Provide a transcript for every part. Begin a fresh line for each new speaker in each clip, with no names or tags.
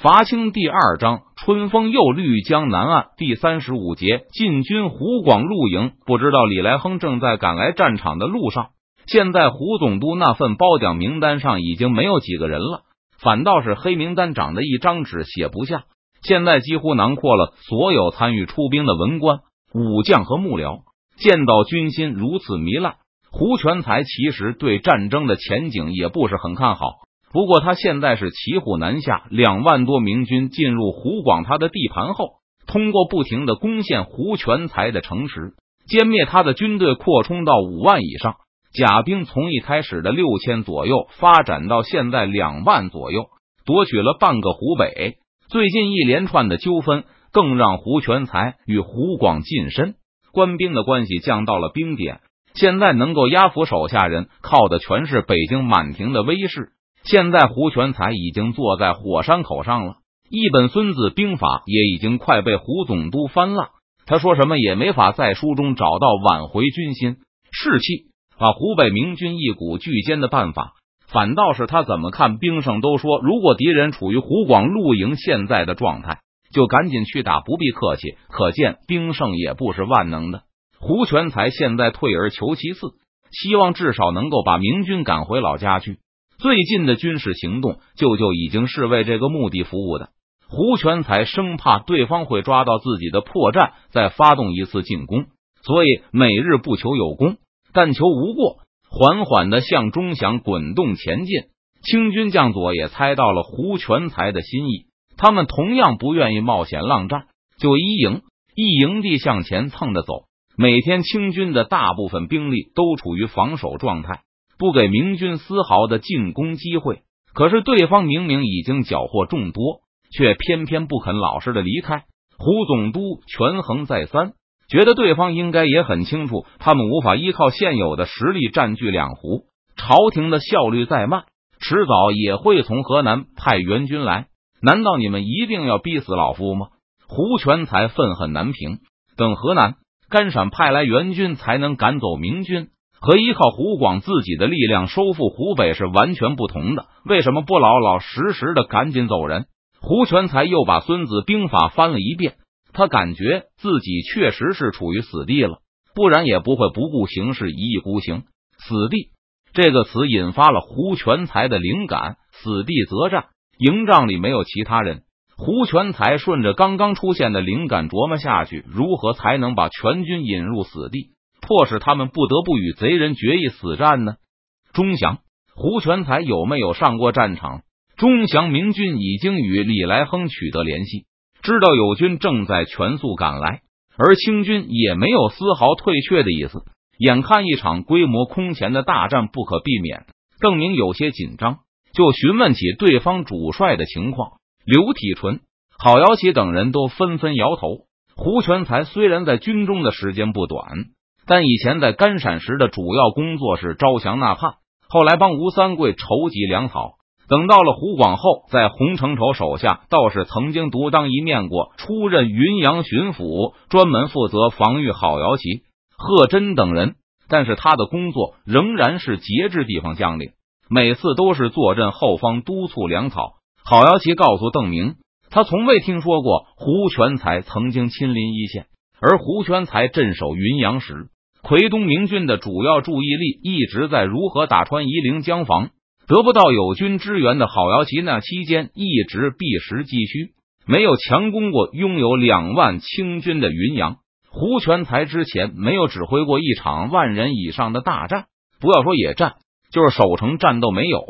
伐清第二章，春风又绿江南岸第三十五节，进军湖广陆营。不知道李来亨正在赶来战场的路上。现在胡总督那份褒奖名单上已经没有几个人了，反倒是黑名单长的一张纸写不下。现在几乎囊括了所有参与出兵的文官、武将和幕僚。见到军心如此糜烂，胡全才其实对战争的前景也不是很看好。不过他现在是骑虎难下，两万多明军进入湖广他的地盘后，通过不停的攻陷胡全才的城池，歼灭他的军队，扩充到五万以上，甲兵从一开始的六千左右发展到现在两万左右，夺取了半个湖北。最近一连串的纠纷，更让胡全才与湖广近身官兵的关系降到了冰点。现在能够压服手下人，靠的全是北京满庭的威势。现在胡全才已经坐在火山口上了，一本《孙子兵法》也已经快被胡总督翻烂。他说什么也没法在书中找到挽回军心士气、把湖北明军一股俱歼的办法。反倒是他怎么看兵圣都说，如果敌人处于湖广陆营现在的状态，就赶紧去打，不必客气。可见兵圣也不是万能的。胡全才现在退而求其次，希望至少能够把明军赶回老家去。最近的军事行动，舅舅已经是为这个目的服务的。胡全才生怕对方会抓到自己的破绽，再发动一次进攻，所以每日不求有功，但求无过，缓缓的向钟祥滚动前进。清军将佐也猜到了胡全才的心意，他们同样不愿意冒险浪战，就一营一营地向前蹭着走。每天清军的大部分兵力都处于防守状态。不给明军丝毫的进攻机会，可是对方明明已经缴获众多，却偏偏不肯老实的离开。胡总督权衡再三，觉得对方应该也很清楚，他们无法依靠现有的实力占据两湖。朝廷的效率再慢，迟早也会从河南派援军来。难道你们一定要逼死老夫吗？胡全才愤恨难平，等河南、甘陕派来援军，才能赶走明军。和依靠湖广自己的力量收复湖北是完全不同的。为什么不老老实实的赶紧走人？胡全才又把《孙子兵法》翻了一遍，他感觉自己确实是处于死地了，不然也不会不顾形势一意孤行。死地这个词引发了胡全才的灵感，死地则战，营帐里没有其他人。胡全才顺着刚刚出现的灵感琢磨下去，如何才能把全军引入死地？迫使他们不得不与贼人决一死战呢？钟祥、胡全才有没有上过战场？钟祥明军已经与李来亨取得联系，知道友军正在全速赶来，而清军也没有丝毫退却的意思。眼看一场规模空前的大战不可避免，邓明有些紧张，就询问起对方主帅的情况。刘体纯、郝瑶琪等人都纷纷摇头。胡全才虽然在军中的时间不短。但以前在甘陕时的主要工作是招降纳叛，后来帮吴三桂筹集粮草。等到了湖广后，在洪承畴手下倒是曾经独当一面过，出任云阳巡抚，专门负责防御郝瑶琪、贺真等人。但是他的工作仍然是节制地方将领，每次都是坐镇后方督促粮草。郝瑶琪告诉邓明，他从未听说过胡全才曾经亲临一线，而胡全才镇守云阳时。奎东明军的主要注意力一直在如何打穿夷陵江防，得不到友军支援的郝瑶琪那期间一直避实击虚，没有强攻过拥有两万清军的云阳。胡全才之前没有指挥过一场万人以上的大战，不要说野战，就是守城战斗没有。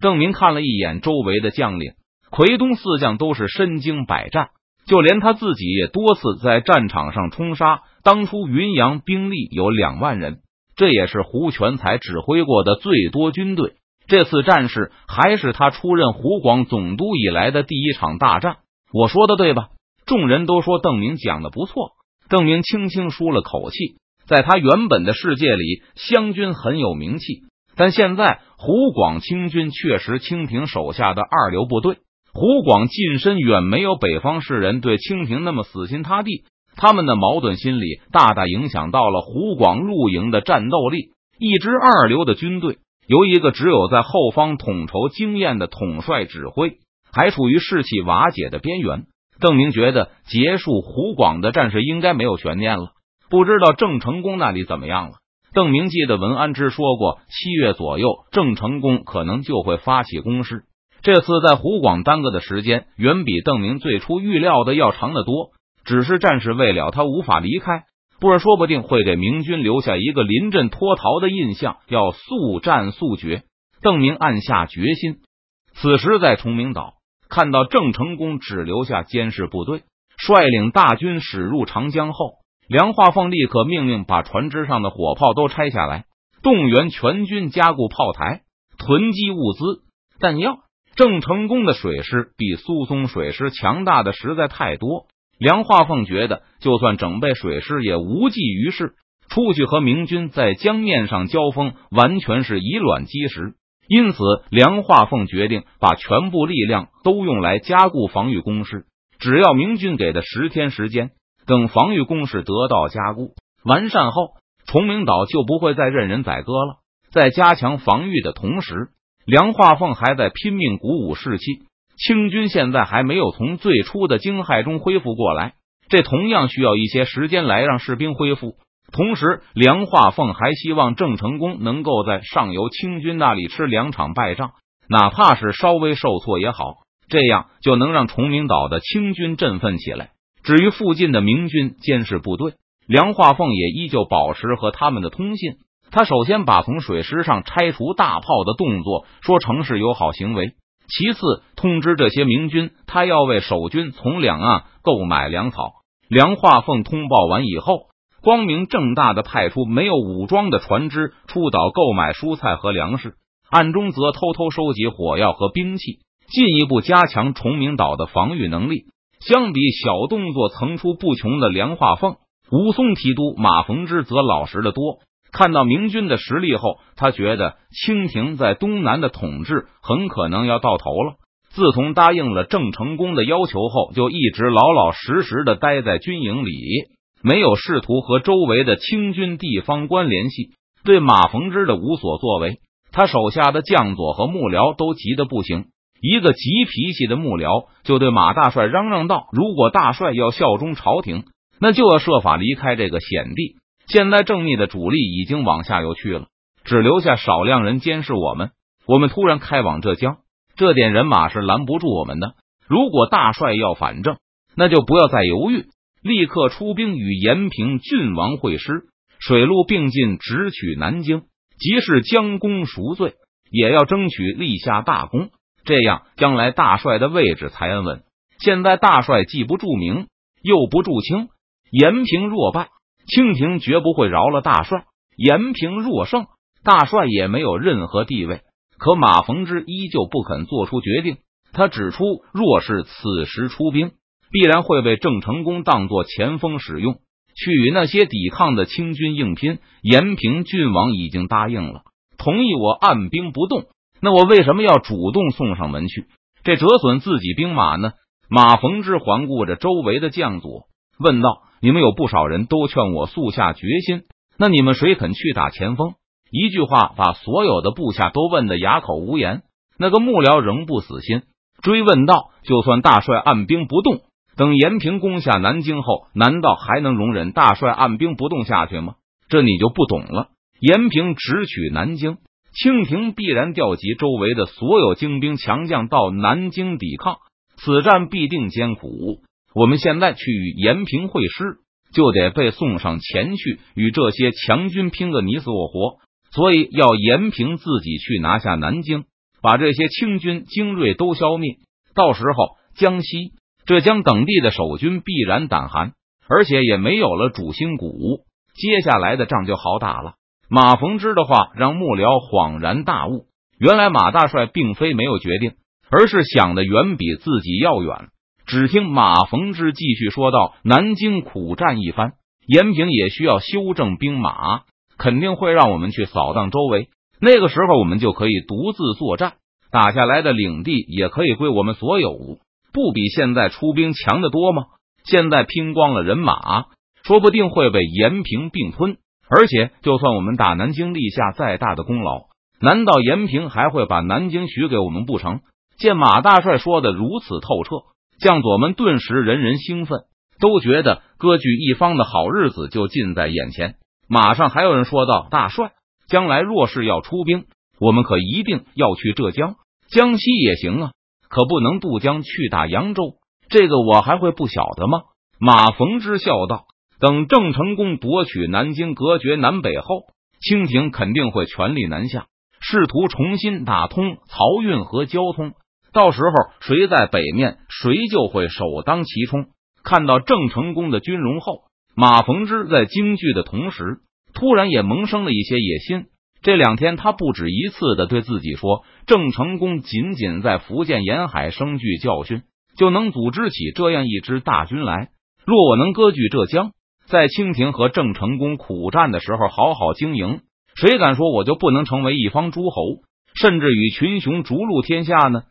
邓明看了一眼周围的将领，奎东四将都是身经百战，就连他自己也多次在战场上冲杀。当初云阳兵力有两万人，这也是胡全才指挥过的最多军队。这次战事还是他出任湖广总督以来的第一场大战。我说的对吧？众人都说邓明讲的不错。邓明轻轻舒了口气，在他原本的世界里，湘军很有名气，但现在湖广清军确实清廷手下的二流部队。湖广近身远没有北方士人对清廷那么死心塌地。他们的矛盾心理大大影响到了湖广陆营的战斗力。一支二流的军队由一个只有在后方统筹经验的统帅指挥，还处于士气瓦解的边缘。邓明觉得结束湖广的战事应该没有悬念了。不知道郑成功那里怎么样了？邓明记得文安之说过，七月左右郑成功可能就会发起攻势。这次在湖广耽搁的时间远比邓明最初预料的要长得多。只是战事未了，他无法离开，不然说不定会给明军留下一个临阵脱逃的印象。要速战速决，邓明暗下决心。此时在崇明岛看到郑成功只留下监视部队，率领大军驶入长江后，梁化凤立刻命令把船只上的火炮都拆下来，动员全军加固炮台，囤积物资弹药。郑成功的水师比苏松水师强大的实在太多。梁化凤觉得，就算整备水师也无济于事。出去和明军在江面上交锋，完全是以卵击石。因此，梁化凤决定把全部力量都用来加固防御工事。只要明军给的十天时间，等防御工事得到加固完善后，崇明岛就不会再任人宰割了。在加强防御的同时，梁化凤还在拼命鼓舞士气。清军现在还没有从最初的惊骇中恢复过来，这同样需要一些时间来让士兵恢复。同时，梁化凤还希望郑成功能够在上游清军那里吃两场败仗，哪怕是稍微受挫也好，这样就能让崇明岛的清军振奋起来。至于附近的明军监视部队，梁化凤也依旧保持和他们的通信。他首先把从水师上拆除大炮的动作说成是友好行为。其次，通知这些明军，他要为守军从两岸购买粮草。梁化凤通报完以后，光明正大的派出没有武装的船只出岛购买蔬菜和粮食，暗中则偷偷收集火药和兵器，进一步加强崇明岛的防御能力。相比小动作层出不穷的梁化凤，武松提督马逢之则老实的多。看到明军的实力后，他觉得清廷在东南的统治很可能要到头了。自从答应了郑成功的要求后，就一直老老实实的待在军营里，没有试图和周围的清军地方官联系，对马逢之的无所作为。他手下的将佐和幕僚都急得不行。一个急脾气的幕僚就对马大帅嚷嚷道：“如果大帅要效忠朝廷，那就要设法离开这个险地。”现在正义的主力已经往下游去了，只留下少量人监视我们。我们突然开往浙江，这点人马是拦不住我们的。如果大帅要反正，那就不要再犹豫，立刻出兵与延平郡王会师，水陆并进，直取南京。即使将功赎罪，也要争取立下大功，这样将来大帅的位置才安稳。现在大帅既不著名，又不驻清，延平若败。清廷绝不会饶了大帅。延平若胜，大帅也没有任何地位。可马逢之依旧不肯做出决定。他指出，若是此时出兵，必然会被郑成功当作前锋使用，去与那些抵抗的清军硬拼。延平郡王已经答应了，同意我按兵不动。那我为什么要主动送上门去？这折损自己兵马呢？马逢之环顾着周围的将佐，问道。你们有不少人都劝我速下决心，那你们谁肯去打前锋？一句话把所有的部下都问得哑口无言。那个幕僚仍不死心，追问道：“就算大帅按兵不动，等延平攻下南京后，难道还能容忍大帅按兵不动下去吗？这你就不懂了。延平直取南京，清廷必然调集周围的所有精兵强将到南京抵抗，此战必定艰苦。”我们现在去延平会师，就得被送上前去与这些强军拼个你死我活，所以要延平自己去拿下南京，把这些清军精锐都消灭。到时候，江西、浙江等地的守军必然胆寒，而且也没有了主心骨，接下来的仗就好打了。马逢之的话让幕僚恍然大悟，原来马大帅并非没有决定，而是想的远比自己要远。只听马逢之继续说道：“南京苦战一番，延平也需要修正兵马，肯定会让我们去扫荡周围。那个时候，我们就可以独自作战，打下来的领地也可以归我们所有，不比现在出兵强得多吗？现在拼光了人马，说不定会被延平并吞。而且，就算我们打南京立下再大的功劳，难道延平还会把南京许给我们不成？”见马大帅说的如此透彻，将佐们顿时人人兴奋，都觉得割据一方的好日子就近在眼前。马上还有人说道：“大帅，将来若是要出兵，我们可一定要去浙江、江西也行啊，可不能渡江去打扬州。这个我还会不晓得吗？”马逢之笑道：“等郑成功夺取南京，隔绝南北后，清廷肯定会全力南下，试图重新打通漕运和交通。到时候，谁在北面，谁就会首当其冲。”看到郑成功的军容后。马逢之在京剧的同时，突然也萌生了一些野心。这两天，他不止一次的对自己说：“郑成功仅仅在福建沿海生聚教训，就能组织起这样一支大军来。若我能割据浙江，在清廷和郑成功苦战的时候好好经营，谁敢说我就不能成为一方诸侯，甚至与群雄逐鹿天下呢？”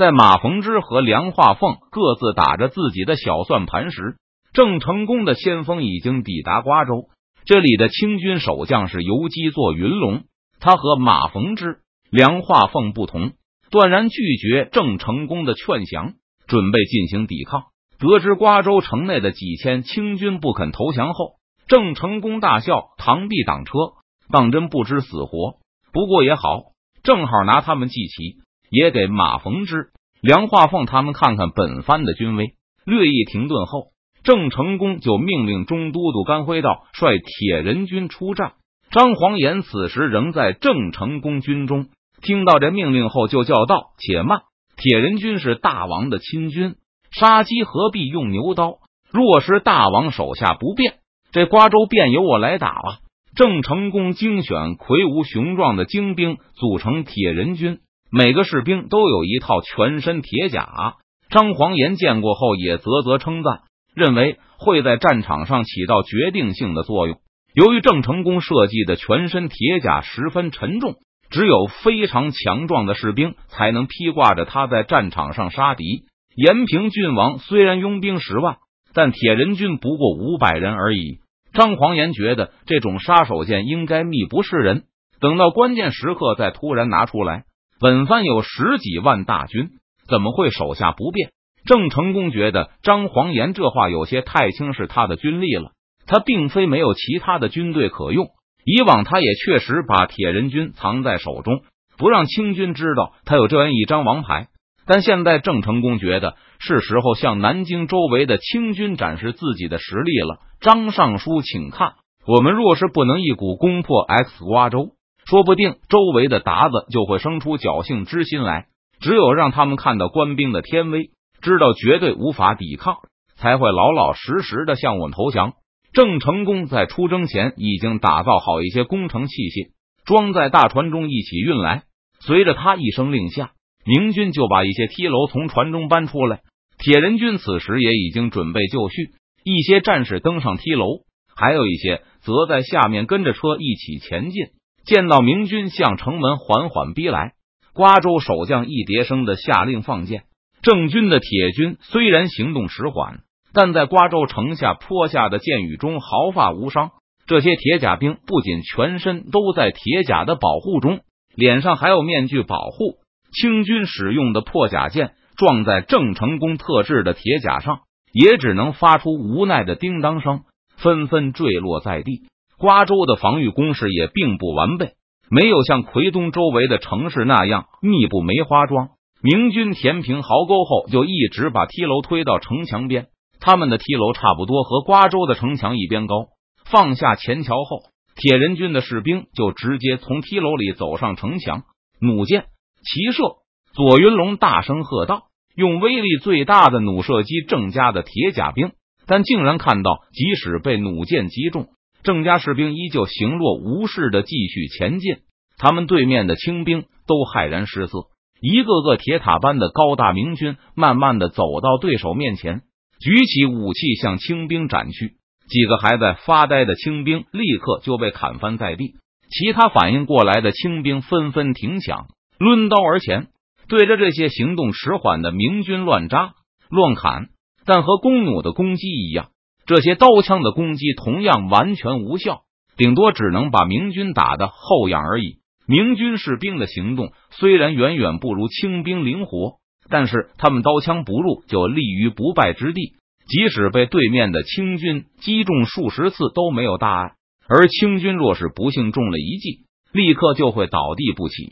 在马逢之和梁化凤各自打着自己的小算盘时，郑成功的先锋已经抵达瓜州，这里的清军守将是游击座云龙。他和马逢之、梁化凤不同，断然拒绝郑成功的劝降，准备进行抵抗。得知瓜州城内的几千清军不肯投降后，郑成功大笑：“螳臂挡车，当真不知死活。不过也好，正好拿他们祭旗，也给马逢之、梁化凤他们看看本番的军威。”略一停顿后。郑成功就命令中都督甘辉道率铁人军出战。张黄岩此时仍在郑成功军中，听到这命令后就叫道：“且慢！铁人军是大王的亲军，杀鸡何必用牛刀？若是大王手下不便，这瓜州便由我来打了。”郑成功精选魁梧雄壮的精兵组成铁人军，每个士兵都有一套全身铁甲。张黄岩见过后也啧啧称赞。认为会在战场上起到决定性的作用。由于郑成功设计的全身铁甲十分沉重，只有非常强壮的士兵才能披挂着它在战场上杀敌。延平郡王虽然拥兵十万，但铁人军不过五百人而已。张黄岩觉得这种杀手锏应该秘不示人，等到关键时刻再突然拿出来。本番有十几万大军，怎么会手下不便？郑成功觉得张黄岩这话有些太轻视他的军力了。他并非没有其他的军队可用，以往他也确实把铁人军藏在手中，不让清军知道他有这样一张王牌。但现在郑成功觉得是时候向南京周围的清军展示自己的实力了。张尚书，请看，我们若是不能一鼓攻破 X 瓜州，说不定周围的鞑子就会生出侥幸之心来。只有让他们看到官兵的天威。知道绝对无法抵抗，才会老老实实的向我们投降。郑成功在出征前已经打造好一些工程器械，装在大船中一起运来。随着他一声令下，明军就把一些梯楼从船中搬出来。铁人军此时也已经准备就绪，一些战士登上梯楼，还有一些则在下面跟着车一起前进。见到明军向城门缓缓逼来，瓜州守将一叠生的下令放箭。郑军的铁军虽然行动迟缓，但在瓜州城下泼下的箭雨中毫发无伤。这些铁甲兵不仅全身都在铁甲的保护中，脸上还有面具保护。清军使用的破甲剑撞在郑成功特制的铁甲上，也只能发出无奈的叮当声，纷纷坠落在地。瓜州的防御工事也并不完备，没有像奎东周围的城市那样密布梅花桩。明军填平壕沟后，就一直把梯楼推到城墙边。他们的梯楼差不多和瓜州的城墙一边高。放下前桥后，铁人军的士兵就直接从梯楼里走上城墙，弩箭齐射。左云龙大声喝道：“用威力最大的弩射击郑家的铁甲兵！”但竟然看到，即使被弩箭击中，郑家士兵依旧行若无事的继续前进。他们对面的清兵都骇然失色。一个个铁塔般的高大明军，慢慢的走到对手面前，举起武器向清兵斩去。几个还在发呆的清兵立刻就被砍翻在地，其他反应过来的清兵纷纷停抢，抡刀而前，对着这些行动迟缓的明军乱扎乱砍。但和弓弩的攻击一样，这些刀枪的攻击同样完全无效，顶多只能把明军打的后仰而已。明军士兵的行动虽然远远不如清兵灵活，但是他们刀枪不入，就立于不败之地。即使被对面的清军击中数十次都没有大碍，而清军若是不幸中了一计，立刻就会倒地不起。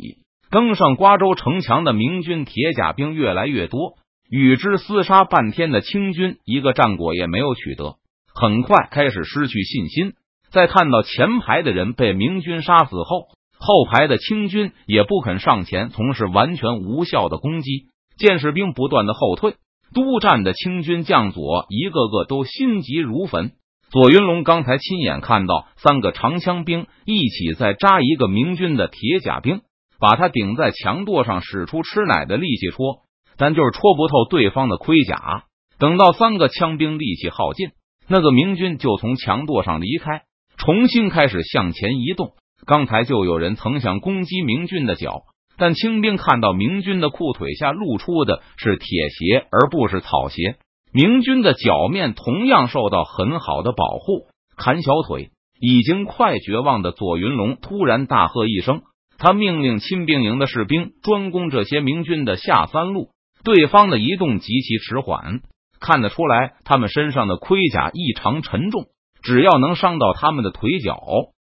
登上瓜州城墙的明军铁甲兵越来越多，与之厮杀半天的清军一个战果也没有取得，很快开始失去信心。在看到前排的人被明军杀死后，后排的清军也不肯上前从事完全无效的攻击，剑士兵不断的后退。督战的清军将佐一个个都心急如焚。左云龙刚才亲眼看到三个长枪兵一起在扎一个明军的铁甲兵，把他顶在墙垛上，使出吃奶的力气戳，但就是戳不透对方的盔甲。等到三个枪兵力气耗尽，那个明军就从墙垛上离开，重新开始向前移动。刚才就有人曾想攻击明军的脚。但清兵看到明军的裤腿下露出的是铁鞋，而不是草鞋。明军的脚面同样受到很好的保护。砍小腿，已经快绝望的左云龙突然大喝一声，他命令亲兵营的士兵专攻这些明军的下三路。对方的移动极其迟缓，看得出来他们身上的盔甲异常沉重，只要能伤到他们的腿脚。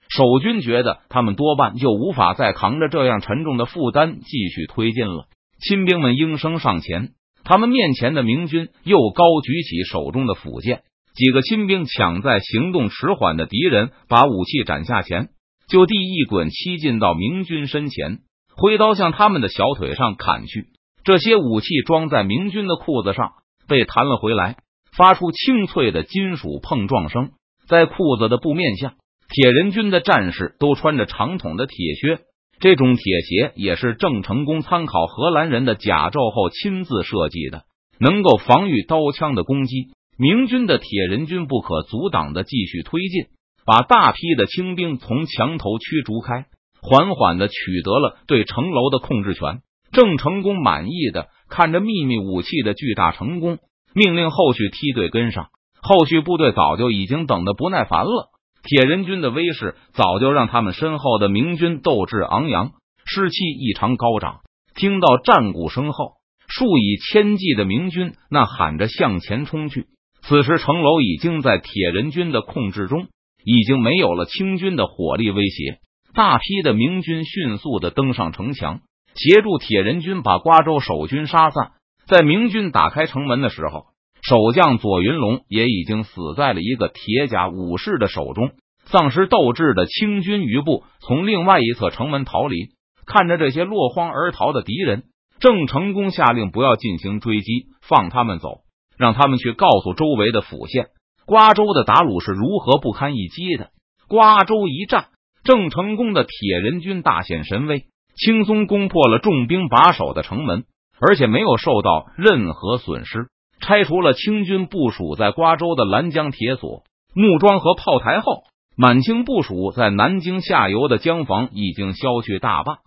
守军觉得他们多半就无法再扛着这样沉重的负担继续推进了。亲兵们应声上前，他们面前的明军又高举起手中的斧剑。几个亲兵抢在行动迟缓的敌人把武器斩下前，就地一滚，七进到明军身前，挥刀向他们的小腿上砍去。这些武器装在明军的裤子上，被弹了回来，发出清脆的金属碰撞声，在裤子的布面下。铁人军的战士都穿着长筒的铁靴，这种铁鞋也是郑成功参考荷兰人的甲胄后亲自设计的，能够防御刀枪的攻击。明军的铁人军不可阻挡的继续推进，把大批的清兵从墙头驱逐开，缓缓的取得了对城楼的控制权。郑成功满意的看着秘密武器的巨大成功，命令后续梯队跟上。后续部队早就已经等得不耐烦了。铁人军的威势早就让他们身后的明军斗志昂扬，士气异常高涨。听到战鼓声后，数以千计的明军呐喊着向前冲去。此时城楼已经在铁人军的控制中，已经没有了清军的火力威胁。大批的明军迅速的登上城墙，协助铁人军把瓜州守军杀散。在明军打开城门的时候。守将左云龙也已经死在了一个铁甲武士的手中。丧失斗志的清军余部从另外一侧城门逃离，看着这些落荒而逃的敌人，郑成功下令不要进行追击，放他们走，让他们去告诉周围的府县，瓜州的达鲁是如何不堪一击的。瓜州一战，郑成功的铁人军大显神威，轻松攻破了重兵把守的城门，而且没有受到任何损失。拆除了清军部署在瓜州的兰江铁索、木桩和炮台后，满清部署在南京下游的江防已经消去大半。